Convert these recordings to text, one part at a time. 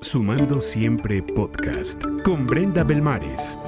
Sumando Siempre Podcast con Brenda Belmares.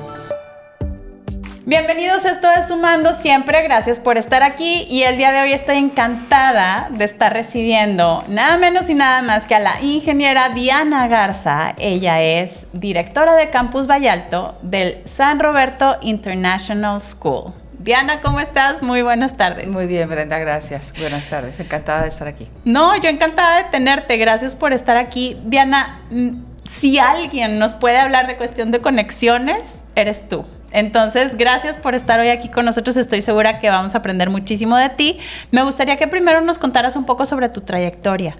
Bienvenidos, esto es Sumando Siempre, gracias por estar aquí y el día de hoy estoy encantada de estar recibiendo nada menos y nada más que a la ingeniera Diana Garza. Ella es directora de Campus Vallalto del San Roberto International School. Diana, ¿cómo estás? Muy buenas tardes. Muy bien, Brenda, gracias. Buenas tardes, encantada de estar aquí. No, yo encantada de tenerte, gracias por estar aquí. Diana, mm, si alguien nos puede hablar de cuestión de conexiones, eres tú. Entonces, gracias por estar hoy aquí con nosotros. Estoy segura que vamos a aprender muchísimo de ti. Me gustaría que primero nos contaras un poco sobre tu trayectoria.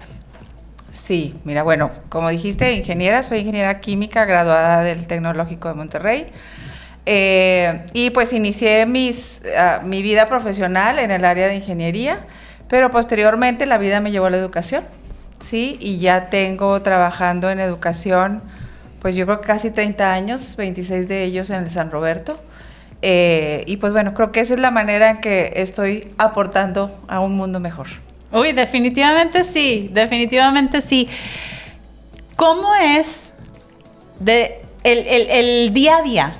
Sí, mira, bueno, como dijiste, ingeniera, soy ingeniera química graduada del Tecnológico de Monterrey. Eh, y pues inicié mis, ah, mi vida profesional en el área de ingeniería, pero posteriormente la vida me llevó a la educación, ¿sí? Y ya tengo trabajando en educación, pues yo creo que casi 30 años, 26 de ellos en el San Roberto. Eh, y pues bueno, creo que esa es la manera en que estoy aportando a un mundo mejor. Uy, definitivamente sí, definitivamente sí. ¿Cómo es de el, el, el día a día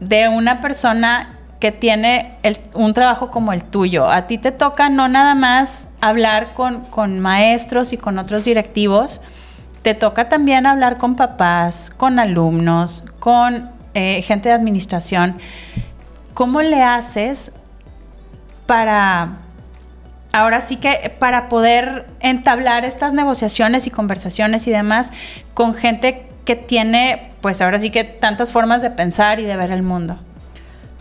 de una persona que tiene un trabajo como el tuyo. A ti te toca no nada más hablar con, maestros y con otros directivos, te toca también hablar con papás, con alumnos, con eh, gente de administración. ¿Cómo le haces para, ahora sí que, para poder entablar estas negociaciones y conversaciones y demás con gente que tiene, pues ahora sí que tantas formas de pensar y de ver el mundo.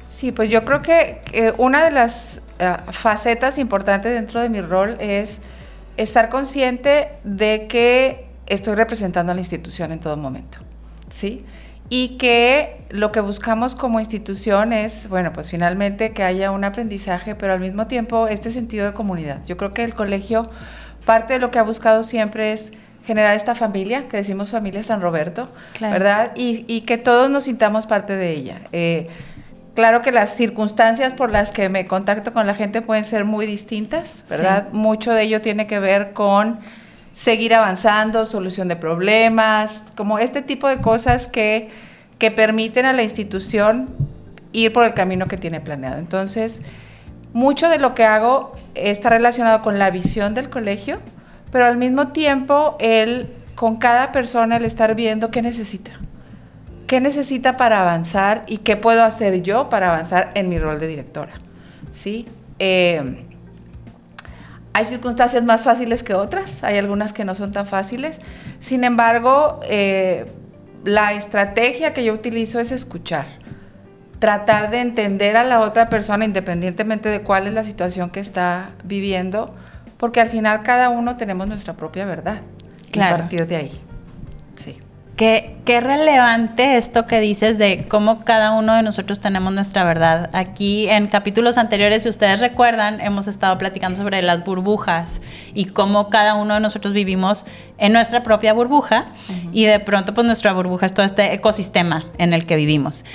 Sí, pues yo creo que una de las eh, facetas importantes dentro de mi rol es estar consciente de que estoy representando a la institución en todo momento, ¿sí? Y que lo que buscamos como institución es, bueno, pues finalmente que haya un aprendizaje, pero al mismo tiempo este sentido de comunidad. Yo creo que el colegio, parte de lo que ha buscado siempre es generar esta familia, que decimos familia San Roberto, ¿verdad? Y, que todos nos sintamos parte de ella. Eh, claro que las circunstancias por las que me contacto con la gente pueden ser muy distintas, ¿verdad? Mucho de ello tiene que ver con seguir avanzando, solución de problemas, como este tipo de cosas que, que permiten a la institución ir por el camino que tiene planeado. Entonces, mucho de lo que hago está relacionado con la visión del colegio, pero al mismo tiempo él, con cada persona, el estar viendo qué necesita. ¿Qué necesita para avanzar y qué puedo hacer yo para avanzar en mi rol de directora? ¿Sí? Eh, hay circunstancias más fáciles que otras, hay algunas que no son tan fáciles. Sin embargo, eh, la estrategia que yo utilizo es escuchar, tratar de entender a la otra persona independientemente de cuál es la situación que está viviendo porque al final cada uno tenemos nuestra propia verdad. Claro. a partir de ahí. Sí. Qué, qué, relevante esto que dices de cómo cada uno de nosotros tenemos nuestra verdad. Aquí en capítulos anteriores, si ustedes recuerdan, hemos estado platicando sobre las burbujas y cómo cada uno de nosotros vivimos en nuestra propia burbuja y de pronto pues nuestra burbuja es todo este ecosistema en el que vivimos.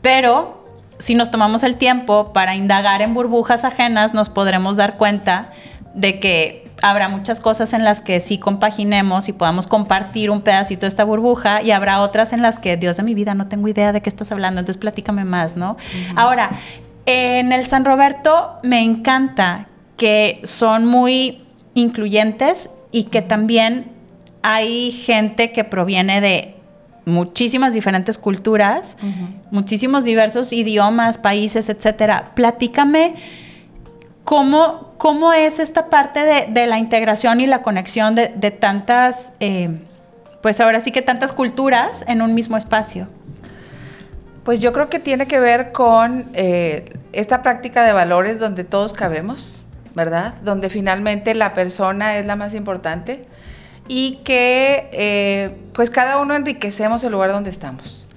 Pero si nos tomamos el tiempo para indagar en burbujas ajenas, nos podremos dar cuenta de que habrá muchas cosas en las que sí compaginemos y podamos compartir un pedacito de esta burbuja y habrá otras en las que, Dios de mi vida, no tengo idea de qué estás hablando, entonces platícame más, ¿no? Ahora, en el San Roberto me encanta que son muy incluyentes y que también hay gente que proviene de muchísimas diferentes culturas, muchísimos diversos idiomas, países, etcétera. Platícame ¿Cómo, ¿Cómo es esta parte de, la integración y la conexión de, tantas, eh, pues ahora sí que tantas culturas en un mismo espacio? Pues yo creo que tiene que ver con eh, esta práctica de valores donde todos cabemos, ¿verdad? Donde finalmente la persona es la más importante y que eh, pues cada uno enriquecemos el lugar donde estamos.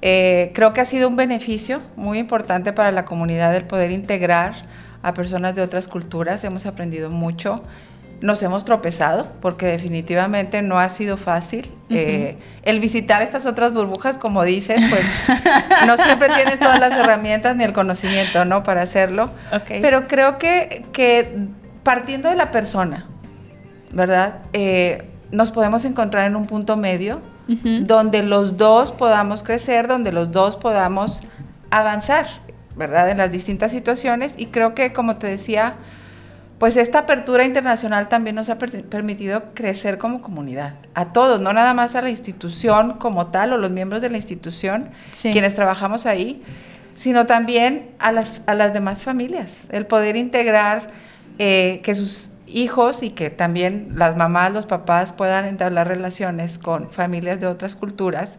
creo que ha sido un beneficio muy importante para la comunidad el poder integrar a personas de otras culturas, hemos aprendido mucho, nos hemos tropezado porque definitivamente no ha sido fácil. Eh, el visitar estas otras burbujas, como dices, pues no siempre tienes todas las herramientas ni el conocimiento, ¿no? Para hacerlo. Pero creo que, que partiendo de la persona, ¿verdad? Eh, nos podemos encontrar en un punto medio donde los dos podamos crecer, donde los dos podamos avanzar, ¿verdad? En las distintas situaciones. Y creo que, como te decía, pues esta apertura internacional también nos ha permitido crecer como comunidad, a todos, no nada más a la institución como tal o los miembros de la institución, quienes trabajamos ahí, sino también a las, a las demás familias, el poder integrar eh, que sus hijos y que también las mamás, los papás puedan entablar relaciones con familias de otras culturas,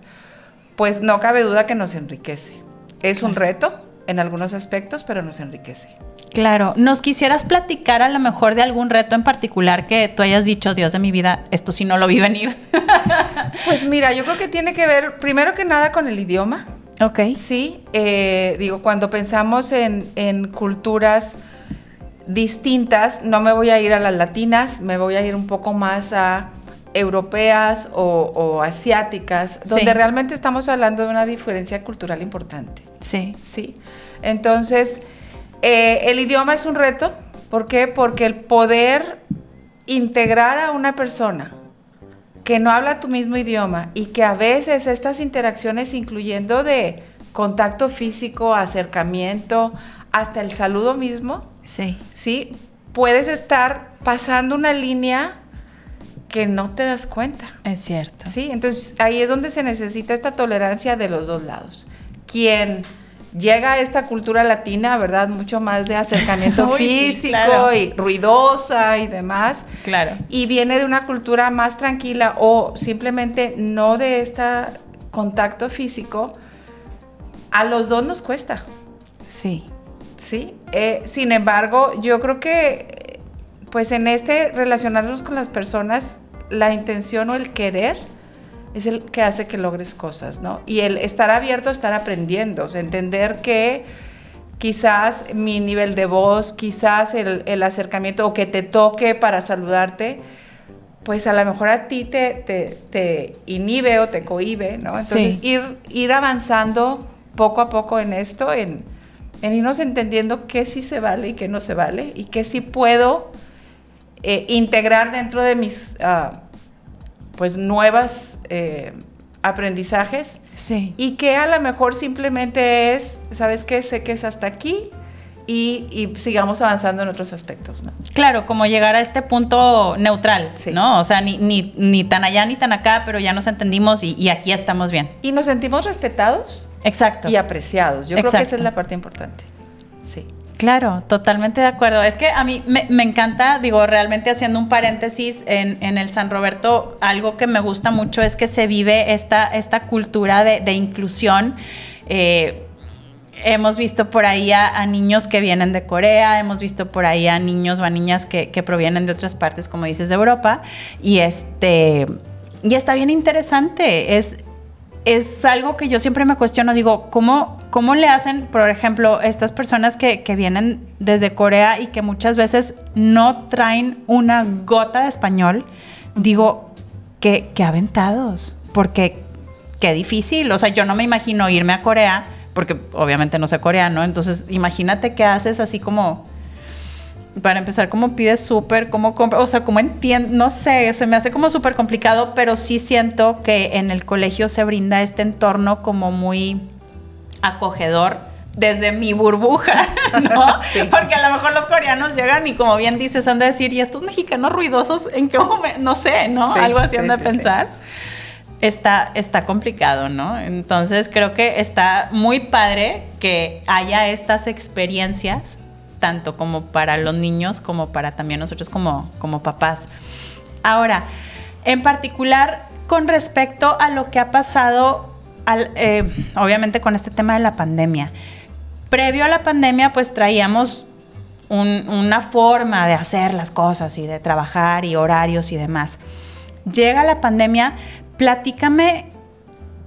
pues no cabe duda que nos enriquece. Es un reto en algunos aspectos, pero nos enriquece. Claro, ¿nos quisieras platicar a lo mejor de algún reto en particular que tú hayas dicho, Dios de mi vida, esto sí no lo vi venir? pues mira, yo creo que tiene que ver primero que nada con el idioma. Ok. Sí, eh, digo, cuando pensamos en, culturas distintas, no me voy a ir a las latinas, me voy a ir un poco más a europeas o, asiáticas, donde realmente estamos hablando de una diferencia cultural importante. Sí. Sí. Entonces, eh, el idioma es un reto. ¿Por qué? Porque el poder integrar a una persona que no habla tu mismo idioma y que a veces estas interacciones, incluyendo de contacto físico, acercamiento, hasta el saludo mismo, sí. ¿sí? Puedes estar pasando una línea que no te das cuenta. Es cierto. Sí, entonces ahí es donde se necesita esta tolerancia de los dos lados. Quien llega esta cultura latina, ¿verdad? Mucho más de acercamiento físico y ruidosa y demás. Claro. Y viene de una cultura más tranquila o simplemente no de este contacto físico. A los dos nos cuesta. Sí. Sí. Eh, sin embargo, yo creo que, pues en este relacionarnos con las personas, la intención o el querer es el que hace que logres cosas, ¿no? Y el estar abierto estar aprendiendo, o sea, entender que quizás mi nivel de voz, quizás el, acercamiento o que te toque para saludarte, pues a lo mejor a ti te, te, inhibe o te cohibe, ¿no? Entonces ir, ir avanzando poco a poco en esto, en, en, irnos entendiendo qué sí se vale y qué no se vale y qué sí puedo eh, integrar dentro de mis... Uh, pues nuevas eh, aprendizajes. Sí. Y que a lo mejor simplemente es, ¿sabes qué? Sé que es hasta aquí y, sigamos avanzando en otros aspectos, ¿no? Claro, como llegar a este punto neutral, ¿no? O sea, ni, ni, tan allá ni tan acá, pero ya nos entendimos y, aquí estamos bien. Y nos sentimos respetados. Exacto. Y apreciados. Yo creo que esa es la parte importante. Sí. Claro, totalmente de acuerdo. Es que a mí me, encanta, digo, realmente haciendo un paréntesis en, el San Roberto, algo que me gusta mucho es que se vive esta, esta cultura de, inclusión. Eh, hemos visto por ahí a, niños que vienen de Corea, hemos visto por ahí a niños o a niñas que, que provienen de otras partes, como dices, de Europa. Y este. Y está bien interesante. Es, es algo que yo siempre me cuestiono, digo, ¿cómo, cómo le hacen, por ejemplo, estas personas que, vienen desde Corea y que muchas veces no traen una gota de español? Digo, qué, qué aventados, porque qué difícil, o sea, yo no me imagino irme a Corea, porque obviamente no sé coreano, entonces imagínate qué haces así como para empezar, ¿cómo pides súper? ¿Cómo compras? O sea, ¿cómo entiendo? No sé, se me hace como súper complicado, pero sí siento que en el colegio se brinda este entorno como muy acogedor desde mi burbuja, ¿no? Porque a lo mejor los coreanos llegan y como bien dices, han de decir, ¿y estos mexicanos ruidosos en qué momento? No sé, ¿no? Algo así han de pensar. Está, está complicado, ¿no? Entonces creo que está muy padre que haya estas experiencias tanto como para los niños como para también nosotros como, como papás. Ahora, en particular con respecto a lo que ha pasado, eh, obviamente con este tema de la pandemia. Previo a la pandemia, pues traíamos una forma de hacer las cosas y de trabajar y horarios y demás. Llega la pandemia, platícame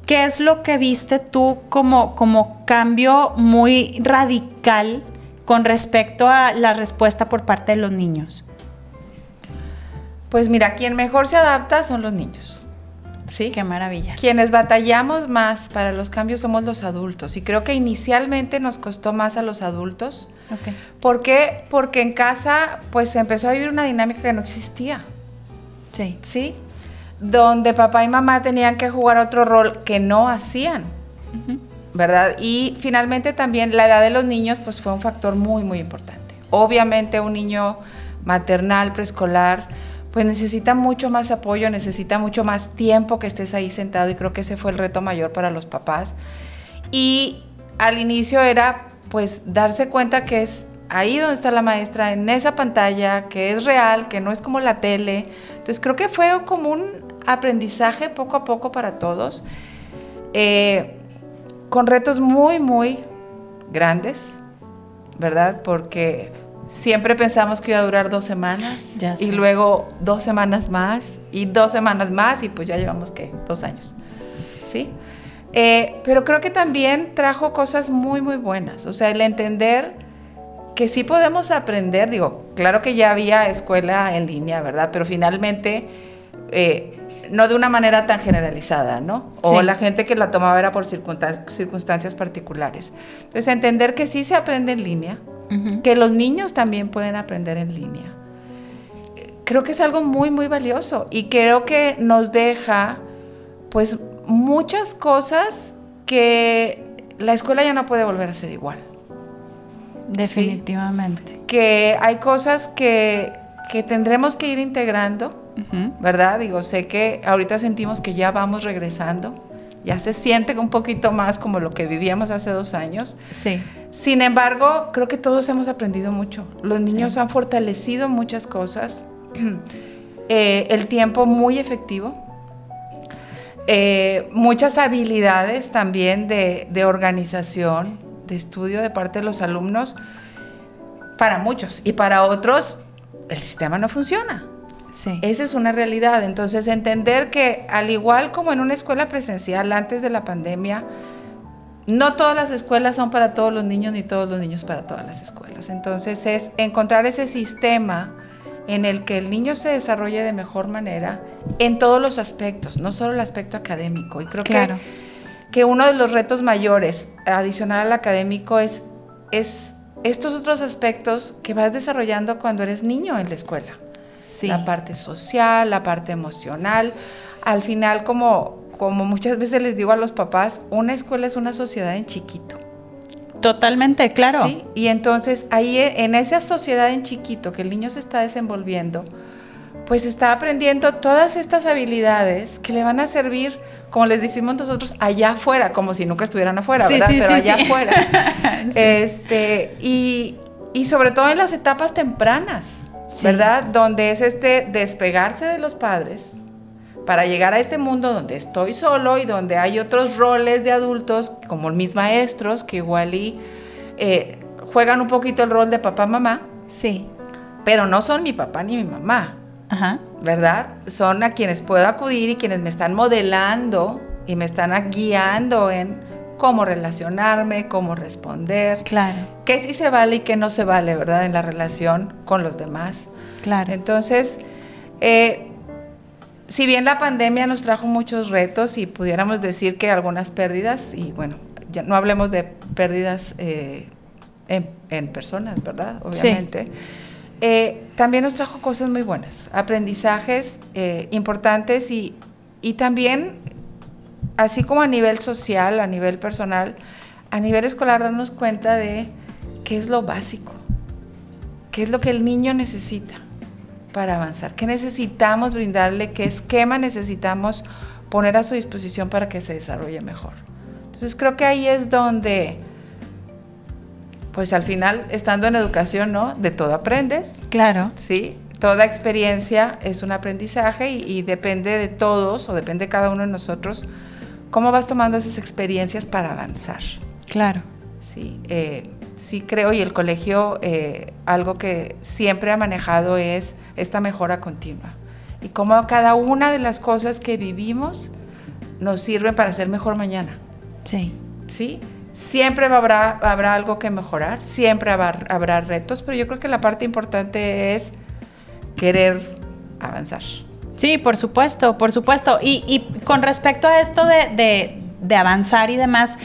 qué es lo que viste tú como, como cambio muy radical con respecto a la respuesta por parte de los niños? Pues mira, quien mejor se adapta son los niños. ¿Sí? Qué maravilla. Quienes batallamos más para los cambios somos los adultos. Y creo que inicialmente nos costó más a los adultos. Okay. ¿Por qué? Porque en casa pues se empezó a vivir una dinámica que no existía. Sí. ¿Sí? donde papá y mamá tenían que jugar otro rol que no hacían, ¿verdad? Y finalmente también la edad de los niños pues fue un factor muy, muy importante. Obviamente un niño maternal, preescolar, pues necesita mucho más apoyo, necesita mucho más tiempo que estés ahí sentado y creo que ese fue el reto mayor para los papás. Y al inicio era pues darse cuenta que es ahí donde está la maestra, en esa pantalla, que es real, que no es como la tele. Entonces creo que fue como un aprendizaje poco a poco para todos, eh, con retos muy, muy grandes, ¿verdad? Porque siempre pensamos que iba a durar dos semanas y luego dos semanas más y dos semanas más y pues ya llevamos, ¿qué? Dos años, ¿sí? Eh, pero creo que también trajo cosas muy, muy buenas. O sea, el entender que sí podemos aprender, digo, claro que ya había escuela en línea, ¿verdad? Pero finalmente, eh, no de una manera tan generalizada, ¿no? O la gente que la tomaba era por circunstancias particulares. Entonces, entender que sí se aprende en línea, que los niños también pueden aprender en línea. Creo que es algo muy, muy valioso y creo que nos deja, pues, muchas cosas que la escuela ya no puede volver a ser igual. Definitivamente. Que hay cosas que, tendremos que ir integrando, ¿verdad? Digo, sé que ahorita sentimos que ya vamos regresando, ya se siente un poquito más como lo que vivíamos hace dos años. Sí. Sin embargo, creo que todos hemos aprendido mucho. Los niños han fortalecido muchas cosas. Eh, el tiempo muy efectivo eh, muchas habilidades también de, organización, de estudio de parte de los alumnos, para muchos y para otros el sistema no funciona. Sí. Esa es una realidad. Entonces, entender que al igual como en una escuela presencial antes de la pandemia, no todas las escuelas son para todos los niños ni todos los niños para todas las escuelas. Entonces, es encontrar ese sistema en el que el niño se desarrolle de mejor manera en todos los aspectos, no solo el aspecto académico. Y creo que, que uno de los retos mayores adicional al académico es, es estos otros aspectos que vas desarrollando cuando eres niño en la escuela. Sí. La parte social, la parte emocional. Al final, como, como muchas veces les digo a los papás, una escuela es una sociedad en chiquito. Totalmente, claro. Sí, y entonces ahí en esa sociedad en chiquito que el niño se está desenvolviendo, pues está aprendiendo todas estas habilidades que le van a servir, como les decimos nosotros, allá afuera, como si nunca estuvieran afuera, ¿verdad? Pero allá afuera. este, y, y, sobre todo en las etapas tempranas, ¿verdad? Donde es este despegarse de los padres, para llegar a este mundo donde estoy solo y donde hay otros roles de adultos, como mis maestros, que igual y eh, juegan un poquito el rol de papá, mamá. Sí. Pero no son mi papá ni mi mamá. Ajá. ¿Verdad? Son a quienes puedo acudir y quienes me están modelando y me están guiando en cómo relacionarme, cómo responder. Claro. Qué sí se vale y qué no se vale, ¿verdad? En la relación con los demás. Claro. Entonces, eh, si bien la pandemia nos trajo muchos retos y pudiéramos decir que algunas pérdidas, y bueno, ya no hablemos de pérdidas eh, en, personas, ¿verdad? Obviamente. Eh, también nos trajo cosas muy buenas, aprendizajes importantes y, y también, así como a nivel social, a nivel personal, a nivel escolar, darnos cuenta de qué es lo básico, qué es lo que el niño necesita para avanzar? ¿Qué necesitamos brindarle? ¿Qué esquema necesitamos poner a su disposición para que se desarrolle mejor? Entonces creo que ahí es donde, pues al final, estando en educación, ¿no? De todo aprendes. Claro. Sí, toda experiencia es un aprendizaje y, depende de todos o depende de cada uno de nosotros cómo vas tomando esas experiencias para avanzar. Claro. Sí, eh, sí creo y el colegio eh, algo que siempre ha manejado es esta mejora continua y cómo cada una de las cosas que vivimos nos sirven para ser mejor mañana. Sí. Sí. Siempre habrá, habrá algo que mejorar, siempre habrá, retos, pero yo creo que la parte importante es querer avanzar. Sí, por supuesto, por supuesto. Y, con respecto a esto de, de avanzar y demás,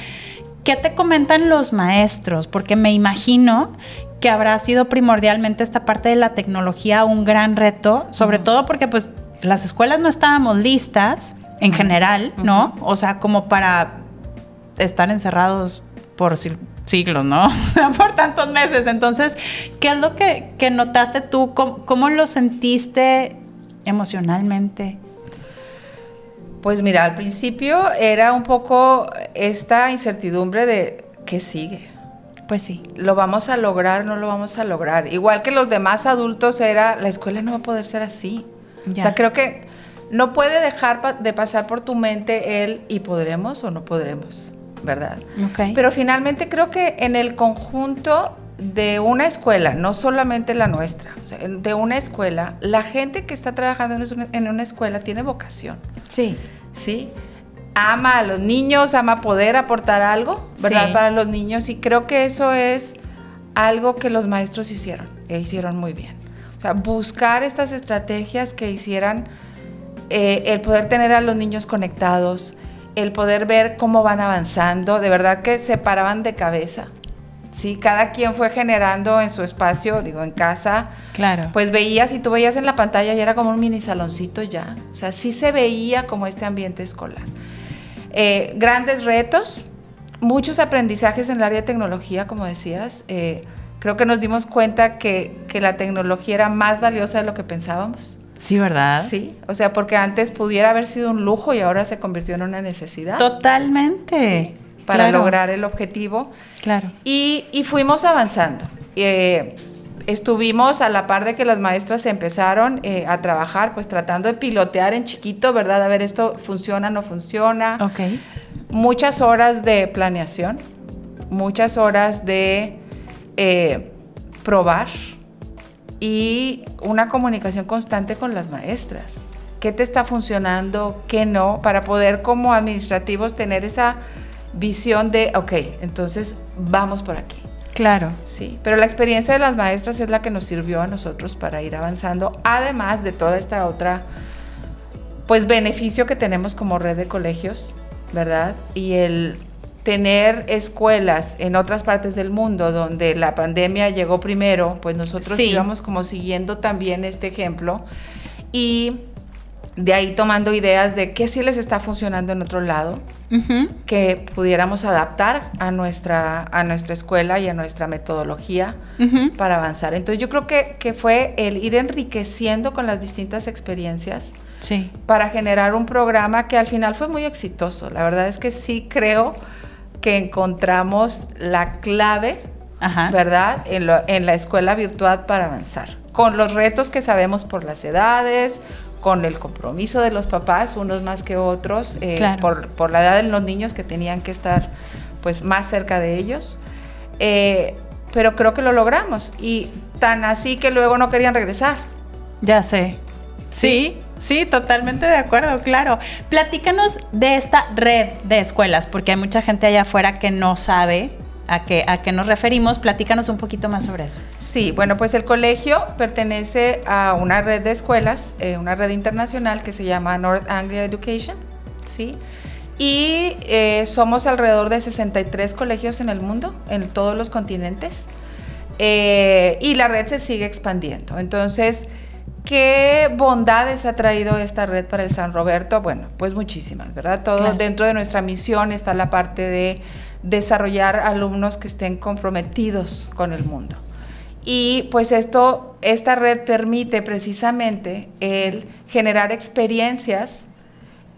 ¿Qué te comentan los maestros? Porque me imagino que habrá sido primordialmente esta parte de la tecnología un gran reto, sobre todo porque pues las escuelas no estábamos listas en general, ¿no? O sea, como para estar encerrados por siglos, ¿no? O sea, por tantos meses. Entonces, ¿qué es lo que, notaste tú? ¿Cómo, lo sentiste emocionalmente? Pues mira, al principio era un poco esta incertidumbre de qué sigue. Pues sí. ¿Lo vamos a lograr? ¿No lo vamos a lograr? Igual que los demás adultos era, la escuela no va a poder ser así. O sea, creo que no puede dejar de pasar por tu mente el y podremos o no podremos. ¿verdad? Pero finalmente creo que en el conjunto de una escuela, no solamente la nuestra, de una escuela, la gente que está trabajando en una escuela tiene vocación. Sí. Sí. Ama a los niños, ama poder aportar algo, ¿verdad? Para los niños y creo que eso es algo que los maestros hicieron, e hicieron muy bien. O sea, buscar estas estrategias que hicieran eh, el poder tener a los niños conectados, el poder ver cómo van avanzando, de verdad que se paraban de cabeza. Sí, cada quien fue generando en su espacio, digo, en casa. Claro. Pues veías y tú veías en la pantalla y era como un mini saloncito ya. O sea, sí se veía como este ambiente escolar. Eh, grandes retos, muchos aprendizajes en el área de tecnología, como decías. Eh, creo que nos dimos cuenta que, que la tecnología era más valiosa de lo que pensábamos. Sí, ¿verdad? Sí, o sea, porque antes pudiera haber sido un lujo y ahora se convirtió en una necesidad. Totalmente. Para lograr el objetivo. Claro. Y, fuimos avanzando. Eh, estuvimos a la par de que las maestras empezaron eh, a trabajar, pues tratando de pilotear en chiquito, ¿verdad? A ver, esto funciona, no funciona. Ok. Muchas horas de planeación, muchas horas de eh, probar y una comunicación constante con las maestras. ¿Qué te está funcionando? ¿Qué no? Para poder como administrativos tener esa visión de, ok, entonces vamos por aquí. Claro. Sí, pero la experiencia de las maestras es la que nos sirvió a nosotros para ir avanzando, además de toda esta otra, pues beneficio que tenemos como red de colegios, ¿verdad? Y el tener escuelas en otras partes del mundo donde la pandemia llegó primero, pues nosotros íbamos como siguiendo también este ejemplo y de ahí tomando ideas de qué sí les está funcionando en otro lado, que pudiéramos adaptar a nuestra, a nuestra escuela y a nuestra metodología para avanzar. Entonces yo creo que, que, fue el ir enriqueciendo con las distintas experiencias sí. para generar un programa que al final fue muy exitoso. La verdad es que sí creo que encontramos la clave, ¿verdad? En, la escuela virtual para avanzar. Con los retos que sabemos por las edades, con el compromiso de los papás, unos más que otros, eh, por, la edad de los niños que tenían que estar pues más cerca de ellos. Eh, pero creo que lo logramos y tan así que luego no querían regresar. Ya sé. Sí, sí, totalmente de acuerdo, claro. Platícanos de esta red de escuelas, porque hay mucha gente allá afuera que no sabe a qué, a qué nos referimos. Platícanos un poquito más sobre eso. Sí, bueno, pues el colegio pertenece a una red de escuelas, eh, una red internacional que se llama North Anglia Education, ¿sí? Y eh, somos alrededor de 63 colegios en el mundo, en todos los continentes. Eh, y la red se sigue expandiendo. Entonces, ¿Qué bondades ha traído esta red para el San Roberto? Bueno, pues muchísimas, ¿verdad? Todo dentro de nuestra misión está la parte de desarrollar alumnos que estén comprometidos con el mundo. Y pues esto, esta red permite precisamente el generar experiencias,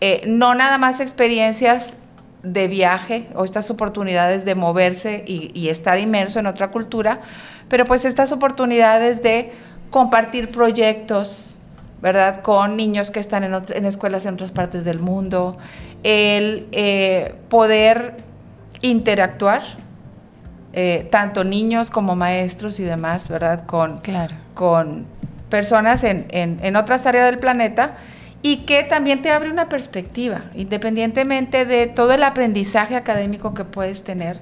eh, no nada más experiencias de viaje o estas oportunidades de moverse y, estar inmerso en otra cultura, pero pues estas oportunidades de compartir proyectos, ¿verdad? Con niños que están en, escuelas en otras partes del mundo, el eh, poder interactuar, eh, tanto niños como maestros y demás, ¿verdad? Con, con personas en, en, otras áreas del planeta y que también te abre una perspectiva, independientemente de todo el aprendizaje académico que puedes tener.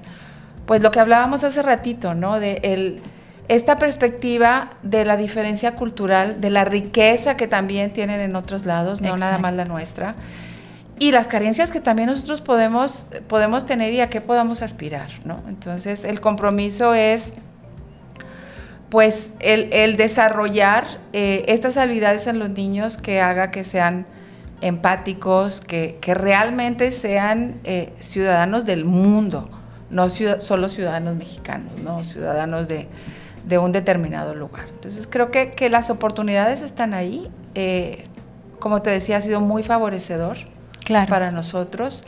Pues lo que hablábamos hace ratito, ¿no? De el esta perspectiva de la diferencia cultural, de la riqueza que también tienen en otros lados, no nada más la nuestra, y las carencias que también nosotros podemos, podemos tener y a qué podamos aspirar, ¿no? Entonces, el compromiso es pues el, desarrollar eh, estas habilidades en los niños que haga que sean empáticos, que, realmente sean eh, ciudadanos del mundo, no solo ciudadanos mexicanos, no ciudadanos de, un determinado lugar. Entonces creo que, las oportunidades están ahí. Eh, como te decía, ha sido muy favorecedor para nosotros.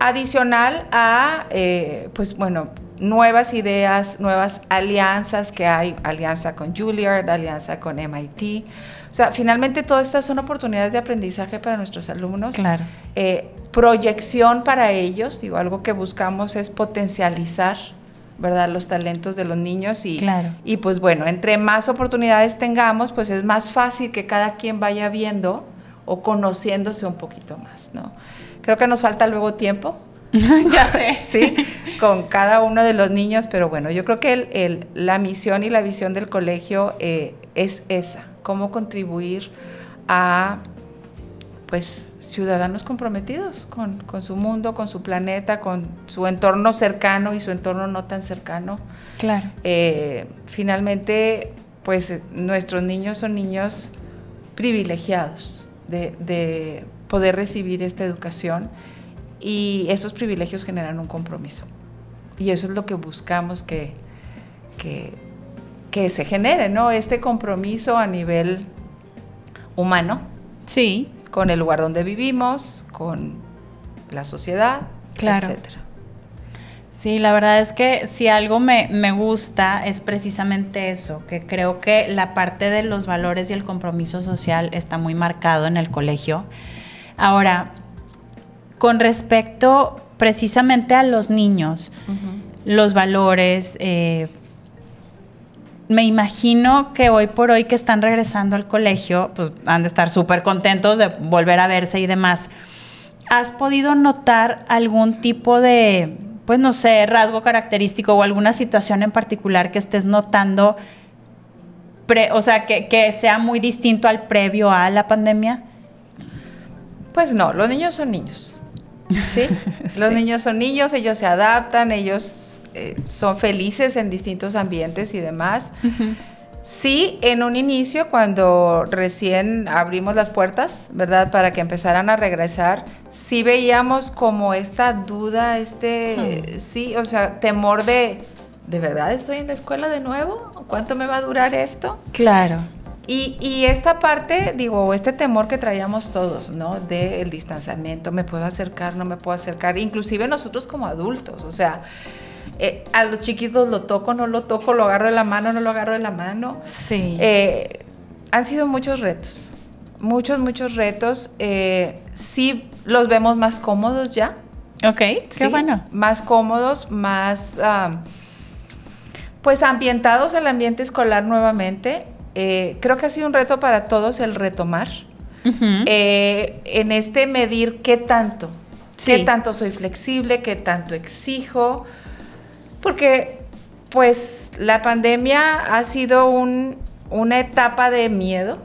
Adicional a, eh, pues bueno, nuevas ideas, nuevas alianzas que hay, alianza con Juilliard, alianza con MIT. O sea, finalmente todas estas son oportunidades de aprendizaje para nuestros alumnos. Claro. Eh, proyección para ellos, digo, algo que buscamos es potencializar, ¿verdad? Los talentos de los niños y, y pues bueno, entre más oportunidades tengamos, pues es más fácil que cada quien vaya viendo o conociéndose un poquito más, ¿no? Creo que nos falta luego tiempo. ya sé. sí, con cada uno de los niños, pero bueno, yo creo que el, la misión y la visión del colegio eh, es esa, cómo contribuir a pues ciudadanos comprometidos con, con, su mundo, con su planeta, con su entorno cercano y su entorno no tan cercano. Claro. Eh, finalmente, pues nuestros niños son niños privilegiados de, de poder recibir esta educación y esos privilegios generan un compromiso. Y eso es lo que buscamos que, que, se genere, ¿no? Este compromiso a nivel humano. Sí. Con el lugar donde vivimos, con la sociedad, claro. etcétera. Sí, la verdad es que si algo me, me, gusta es precisamente eso, que creo que la parte de los valores y el compromiso social está muy marcado en el colegio Ahora, con respecto precisamente a los niños, los valores, eh, me imagino que hoy por hoy que están regresando al colegio, pues han de estar súper contentos de volver a verse y demás. ¿Has podido notar algún tipo de, pues no sé, rasgo característico o alguna situación en particular que estés notando, o sea, que, que sea muy distinto al previo a la pandemia? Pues no, los niños son niños. ¿sí? Los niños son niños, ellos se adaptan, ellos eh, son felices en distintos ambientes y demás. Sí, en un inicio, cuando recién abrimos las puertas, ¿verdad? Para que empezaran a regresar, sí veíamos como esta duda, este, sí, o sea, temor de, ¿de verdad estoy en la escuela de nuevo? ¿Cuánto me va a durar esto? Claro. Y, esta parte, digo, este temor que traíamos todos, ¿no? Del distanciamiento, me puedo acercar, no me puedo acercar, inclusive nosotros como adultos, o sea, eh, a los chiquitos lo toco, no lo toco, lo agarro de la mano, no lo agarro de la mano. Sí. Eh, han sido muchos retos, muchos, muchos retos. Eh, sí los vemos más cómodos ya. Ok, qué bueno. Más cómodos, más... pues ambientados al ambiente escolar nuevamente. Creo que ha sido un reto para todos el retomar. Eh, en este medir qué tanto, qué tanto soy flexible, qué tanto exijo, porque pues la pandemia ha sido una etapa de miedo.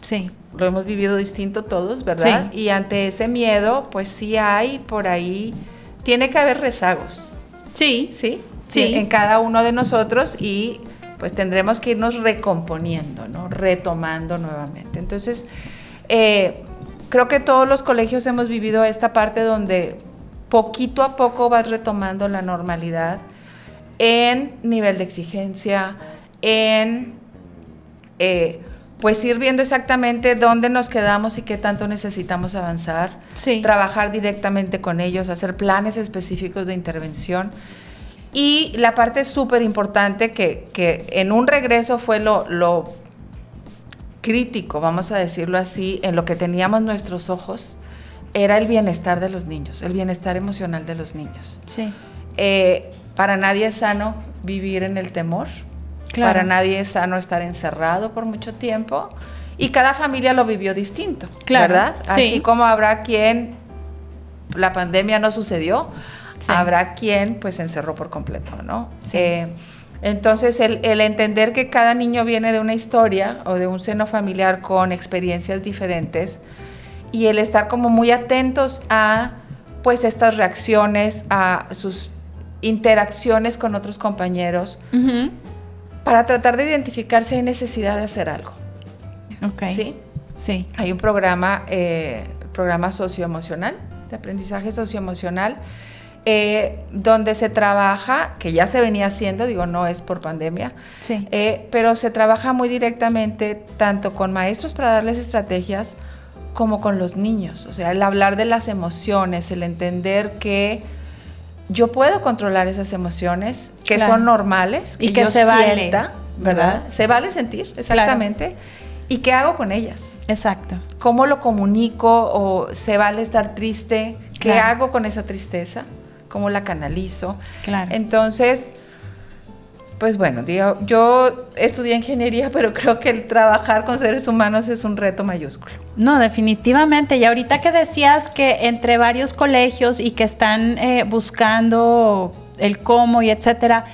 Sí. Lo hemos vivido distinto todos, ¿verdad? Y ante ese miedo, pues sí hay por ahí, tiene que haber rezagos. Sí. Sí. Sí. En cada uno de nosotros y pues tendremos que irnos recomponiendo, ¿no? retomando nuevamente. Entonces, eh, creo que todos los colegios hemos vivido esta parte donde poquito a poco vas retomando la normalidad en nivel de exigencia, en eh, pues ir viendo exactamente dónde nos quedamos y qué tanto necesitamos avanzar, trabajar directamente con ellos, hacer planes específicos de intervención. Y la parte súper importante que, que, en un regreso fue lo, lo, crítico, vamos a decirlo así, en lo que teníamos nuestros ojos, era el bienestar de los niños, el bienestar emocional de los niños. Sí. Eh, para nadie es sano vivir en el temor. Para nadie es sano estar encerrado por mucho tiempo. Y cada familia lo vivió distinto, ¿verdad? Así como habrá quien la pandemia no sucedió, habrá quien pues se encerró por completo, ¿no? Eh, entonces, el, entender que cada niño viene de una historia o de un seno familiar con experiencias diferentes y el estar como muy atentos a pues estas reacciones, a sus interacciones con otros compañeros, para tratar de identificar si hay necesidad de hacer algo. Ok. ¿Sí? Sí. Hay un programa, eh, programa socioemocional, de aprendizaje socioemocional, eh, donde se trabaja, que ya se venía haciendo, digo, no es por pandemia, Sí. eh, pero se trabaja muy directamente tanto con maestros para darles estrategias como con los niños. O sea, el hablar de las emociones, el entender que yo puedo controlar esas emociones, que Claro. son normales, Y que, que yo se vale, sienta, ¿verdad? ¿verdad? Se vale sentir, exactamente. ¿Y qué hago con ellas? Exacto. ¿Cómo lo comunico? ¿O se vale estar triste? ¿Qué Claro. hago con esa tristeza? ¿Cómo la canalizo? Claro. Entonces, pues bueno, digo, yo estudié ingeniería, pero creo que el trabajar con seres humanos es un reto mayúsculo. No, definitivamente. Y ahorita que decías que entre varios colegios y que están eh, buscando el cómo y etcétera,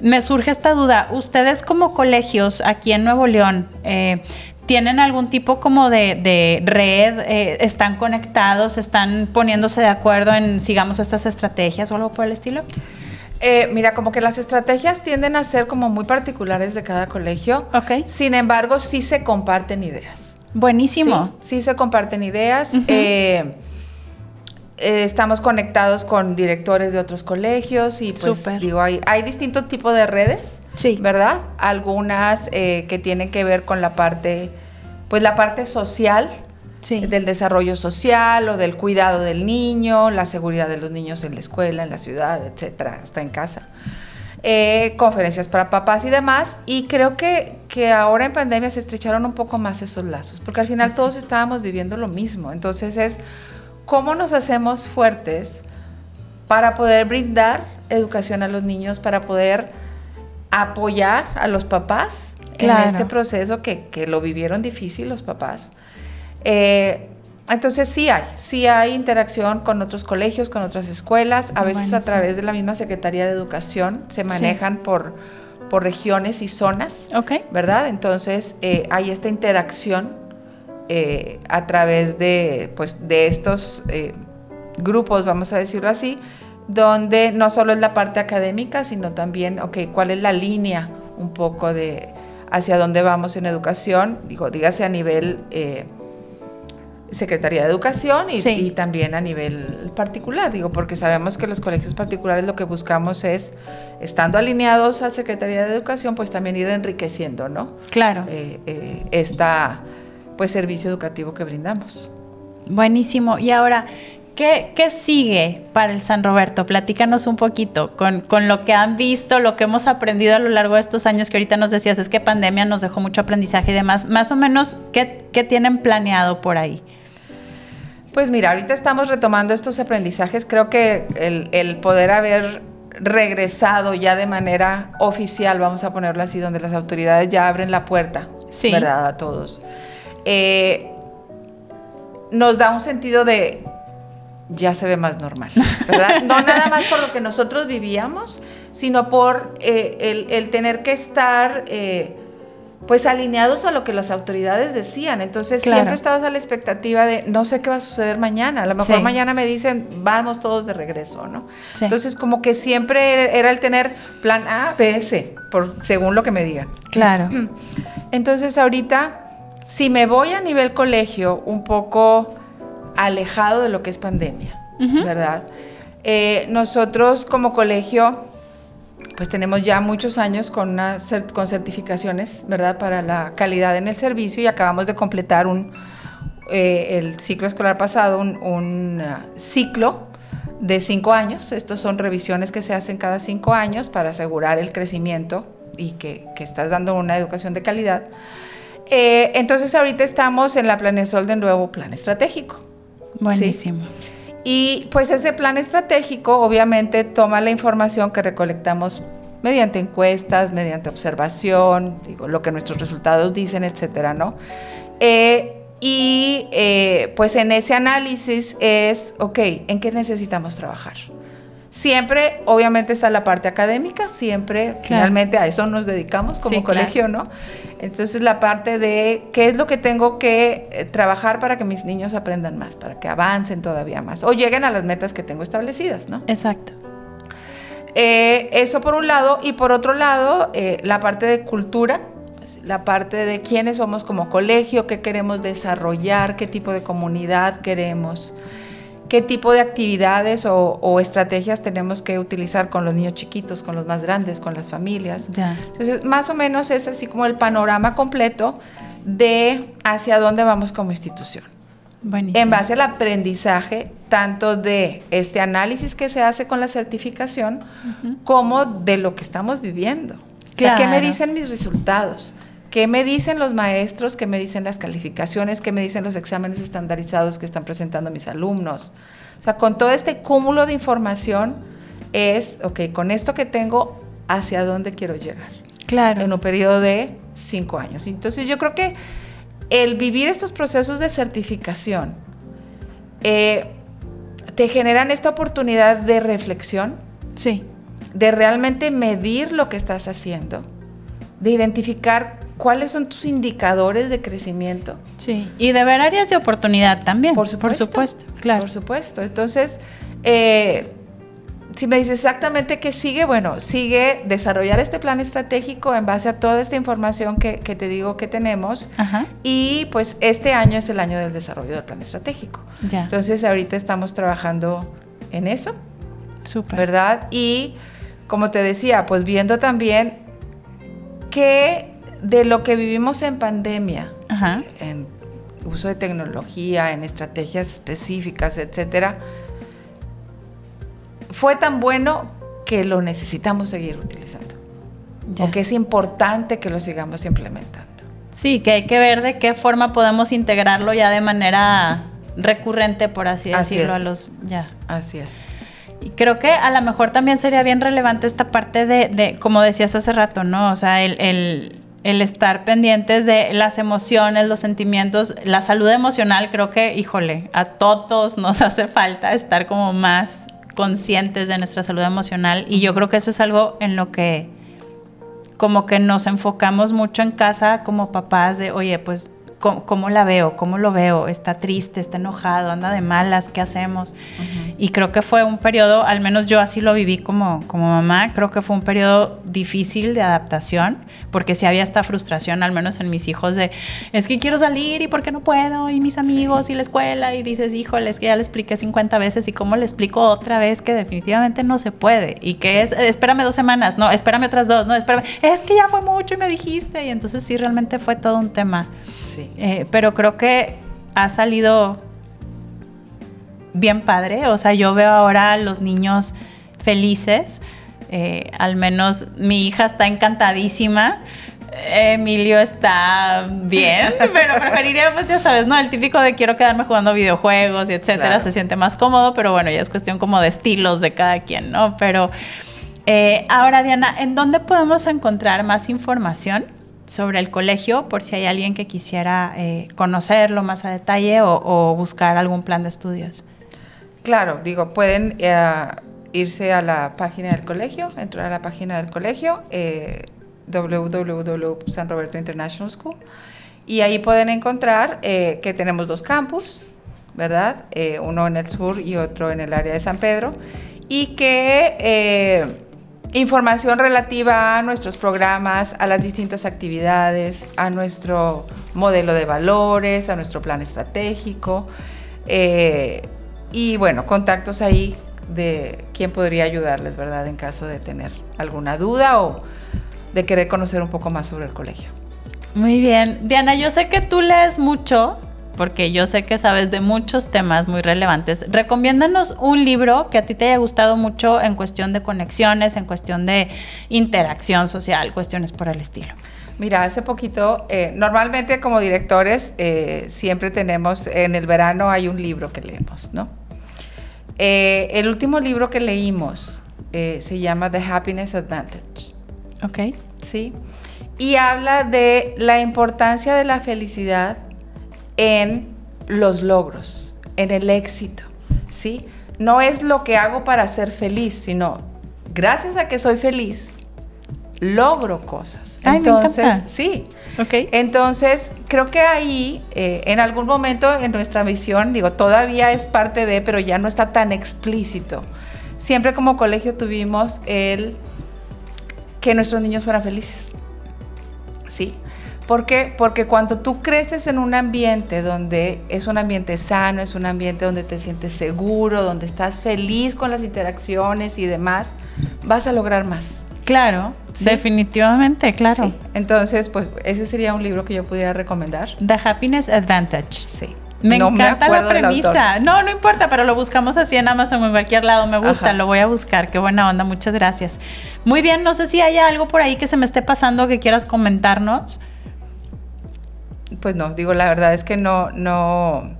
me surge esta duda. Ustedes como colegios aquí en Nuevo León, eh, ¿tienen algún tipo como de, red? Eh, ¿Están conectados? ¿Están poniéndose de acuerdo en sigamos estas estrategias o algo por el estilo? Eh, mira, como que las estrategias tienden a ser como muy particulares de cada colegio. Ok. Sin embargo, sí se comparten ideas. Buenísimo. Sí, sí se comparten ideas. Eh, eh, estamos conectados con directores de otros colegios y pues digo, hay, hay distintos tipos de redes, Sí. ¿verdad? Algunas eh, que tienen que ver con la parte, pues la parte social, Sí. del desarrollo social o del cuidado del niño, la seguridad de los niños en la escuela, en la ciudad, etcétera, hasta en casa. Eh, conferencias para papás y demás. Y creo que, que ahora en pandemia se estrecharon un poco más esos lazos, porque al final Sí. todos estábamos viviendo lo mismo. Entonces es cómo nos hacemos fuertes para poder brindar educación a los niños, para poder apoyar a los papás Claro. en este proceso que, que lo vivieron difícil los papás. Eh, entonces sí hay, sí hay interacción con otros colegios, con otras escuelas, a veces a través de la misma Secretaría de Educación se manejan por, por regiones y zonas, Ok. ¿verdad? Entonces eh, hay esta interacción eh, a través de, pues, de estos eh, grupos, vamos a decirlo así, donde no solo es la parte académica, sino también, ok, cuál es la línea un poco de hacia dónde vamos en educación, digo, dígase a nivel Secretaría de Educación y, Sí. y también a nivel particular, digo, porque sabemos que los colegios particulares lo que buscamos es, estando alineados a Secretaría de Educación, pues también ir enriqueciendo, ¿no? Claro. Eh, eh, esta, pues, servicio educativo que brindamos. Buenísimo. Y ahora, ¿qué, qué sigue para el San Roberto? Platícanos un poquito con, con lo que han visto, lo que hemos aprendido a lo largo de estos años que ahorita nos decías, es que pandemia nos dejó mucho aprendizaje y demás. Más o menos, ¿qué, qué tienen planeado por ahí? Pues mira, ahorita estamos retomando estos aprendizajes. Creo que el, el poder haber regresado ya de manera oficial, vamos a ponerlo así, donde las autoridades ya abren la puerta, Sí. ¿verdad? A todos. Eh, nos da un sentido de ya se ve más normal, ¿verdad? No nada más por lo que nosotros vivíamos, sino por eh, el, el tener que estar eh, pues alineados a lo que las autoridades decían. Entonces Claro. siempre estabas a la expectativa de no sé qué va a suceder mañana. A lo mejor Sí. mañana me dicen vamos todos de regreso, ¿no? Sí. Entonces como que siempre era el tener plan A, B, C, por, según lo que me digan. Claro. Entonces ahorita, si me voy a nivel colegio un poco alejado de lo que es pandemia. ¿verdad? Eh, nosotros como colegio, pues tenemos ya muchos años con, una cer- con certificaciones, ¿verdad? Para la calidad en el servicio y acabamos de completar un, eh, el ciclo escolar pasado, un, un, ah, ciclo de cinco años. Estos son revisiones que se hacen cada cinco años para asegurar el crecimiento y que, que estás dando una educación de calidad. Eh, entonces ahorita estamos en la planeación del nuevo plan estratégico. Buenísimo. Y pues ese plan estratégico obviamente toma la información que recolectamos mediante encuestas, mediante observación, digo, lo que nuestros resultados dicen, etcétera, ¿no? Eh, y eh, pues en ese análisis es, ok, ¿en qué necesitamos trabajar? Siempre, obviamente, está la parte académica, siempre, finalmente a eso nos dedicamos como Sí, claro. colegio, ¿no? Entonces, la parte de qué es lo que tengo que eh, trabajar para que mis niños aprendan más, para que avancen todavía más o lleguen a las metas que tengo establecidas, ¿no? Exacto. Eh, eso por un lado, y por otro lado, eh, la parte de cultura, la parte de quiénes somos como colegio, qué queremos desarrollar, qué tipo de comunidad queremos, qué tipo de actividades o, estrategias tenemos que utilizar con los niños chiquitos, con los más grandes, con las familias. Entonces, más o menos es así como el panorama completo de hacia dónde vamos como institución. En base al aprendizaje, tanto de este análisis que se hace con la certificación, como de lo que estamos viviendo. ¿qué me dicen mis resultados? ¿Qué me dicen los maestros? ¿Qué me dicen las calificaciones? ¿Qué me dicen los exámenes estandarizados que están presentando mis alumnos? O sea, con todo este cúmulo de información es, ok, con esto que tengo, ¿hacia dónde quiero llegar? Claro. En un periodo de cinco años. Entonces yo creo que el vivir estos procesos de certificación eh, te generan esta oportunidad de reflexión. Sí. De realmente medir lo que estás haciendo, de identificar cuáles son tus indicadores de crecimiento. Sí, y de ver áreas de oportunidad también. Por supuesto. Por supuesto, claro. Por supuesto. Entonces, eh, si me dices exactamente qué sigue, bueno, sigue desarrollar este plan estratégico en base a toda esta información que, te digo que tenemos. Y pues este año es el año del desarrollo del plan estratégico. Entonces ahorita estamos trabajando en eso. Súper. ¿Verdad? Y como te decía, pues viendo también qué de lo que vivimos en pandemia, en uso de tecnología, en estrategias específicas, etcétera, fue tan bueno que lo necesitamos seguir utilizando. O que es importante que lo sigamos implementando. Sí, que hay que ver de qué forma podemos integrarlo ya de manera recurrente, por así, decirlo, a los ya. Así es. Y creo que a lo mejor también sería bien relevante esta parte de, como decías hace rato, ¿no? O sea, el, el estar pendientes de las emociones, los sentimientos, la salud emocional, creo que, híjole, a todos nos hace falta estar como más conscientes de nuestra salud emocional. Y yo creo que eso es algo en lo que como que nos enfocamos mucho en casa como papás de, oye, pues ¿Cómo, la veo? ¿Cómo lo veo? ¿Está triste? ¿Está enojado? ¿Anda de malas? ¿Qué hacemos? Y creo que fue un periodo, al menos yo así lo viví como, como mamá, creo que fue un periodo difícil de adaptación, porque si había esta frustración, al menos en mis hijos, de es que quiero salir y por qué no puedo, y mis amigos y la escuela, y dices, híjole, es que ya le expliqué 50 veces, y cómo le explico otra vez que definitivamente no se puede, y que es, espérame dos semanas, no, espérame otras dos, no, espérame, es que ya fue mucho y me dijiste, y entonces sí, realmente fue todo un tema. Eh, pero creo que ha salido bien padre. O sea, yo veo ahora a los niños felices. Eh, al menos mi hija está encantadísima. Emilio está bien, pero preferiría, pues ya sabes, ¿no? El típico de quiero quedarme jugando videojuegos y etcétera, se siente más cómodo, pero bueno, ya es cuestión como de estilos de cada quien, ¿no? Pero eh, ahora, Diana, ¿en dónde podemos encontrar más información sobre el colegio por si hay alguien que quisiera eh, conocerlo más a detalle o, buscar algún plan de estudios. Claro, digo, pueden eh, irse a la página del colegio, entrar a la página del colegio, eh, www.san Roberto International School, y ahí pueden encontrar eh, que tenemos dos campus, ¿verdad? uno en el sur y otro en el área de San Pedro, y que información relativa a nuestros programas, a las distintas actividades, a nuestro modelo de valores, a nuestro plan estratégico. Eh, y bueno, contactos ahí de quién podría ayudarles, ¿verdad? En caso de tener alguna duda o de querer conocer un poco más sobre el colegio. Muy bien. Diana, yo sé que tú lees mucho porque yo sé que sabes de muchos temas muy relevantes. Recomiéndanos un libro que a ti te haya gustado mucho en cuestión de conexiones, en cuestión de interacción social, cuestiones por el estilo. Mira, hace poquito, eh, normalmente como directores eh, siempre tenemos, en el verano hay un libro que leemos, ¿no? Eh, el último libro que leímos se llama The Happiness Advantage. Ok. Sí. Y habla de la importancia de la felicidad en los logros, en el éxito, ¿sí? No es lo que hago para ser feliz, sino gracias a que soy feliz, logro cosas. Entonces, sí. Okay. Entonces, creo que ahí, eh, en algún momento en nuestra visión, digo, todavía es parte de, pero ya no está tan explícito. siempre como colegio tuvimos el que nuestros niños fueran felices. ¿Sí? ¿Por qué? Porque cuando tú creces en un ambiente donde es un ambiente sano, es un ambiente donde te sientes seguro, donde estás feliz con las interacciones y demás, vas a lograr más. Claro, definitivamente, claro. Sí. Entonces, pues ese sería un libro que yo pudiera recomendar. The Happiness Advantage. Sí. Me encanta la premisa. No, no importa, pero lo buscamos así en Amazon o en cualquier lado. Me gusta, lo voy a buscar. Qué buena onda, muchas gracias. Muy bien, no sé si hay algo por ahí que se me esté pasando que quieras comentarnos. Pues no, digo, la verdad es que no, no,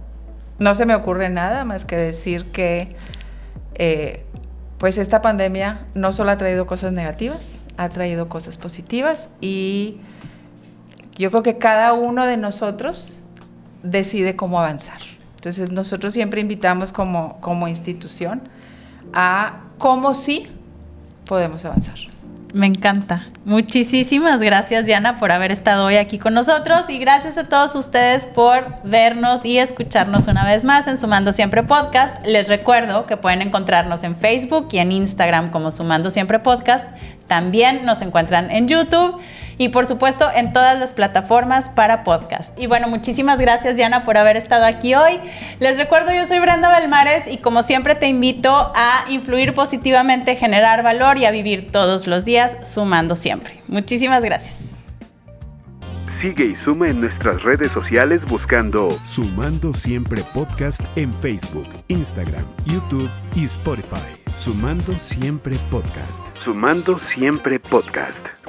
no se me ocurre nada más que decir que eh, pues esta pandemia no solo ha traído cosas negativas, ha traído cosas positivas y yo creo que cada uno de nosotros decide cómo avanzar. Entonces nosotros siempre invitamos como, como institución a cómo sí podemos avanzar. Me encanta. Muchísimas gracias Diana por haber estado hoy aquí con nosotros y gracias a todos ustedes por vernos y escucharnos una vez más en Sumando Siempre Podcast. Les recuerdo que pueden encontrarnos en Facebook y en Instagram como Sumando Siempre Podcast. También nos encuentran en YouTube y por supuesto en todas las plataformas para podcast. Y bueno, muchísimas gracias Diana por haber estado aquí hoy. Les recuerdo, yo soy Brenda Belmares y como siempre te invito a influir positivamente, generar valor y a vivir todos los días sumando siempre. Muchísimas gracias. Sigue y suma en nuestras redes sociales buscando Sumando Siempre Podcast en Facebook, Instagram, YouTube y Spotify. Sumando Siempre Podcast. Sumando Siempre Podcast.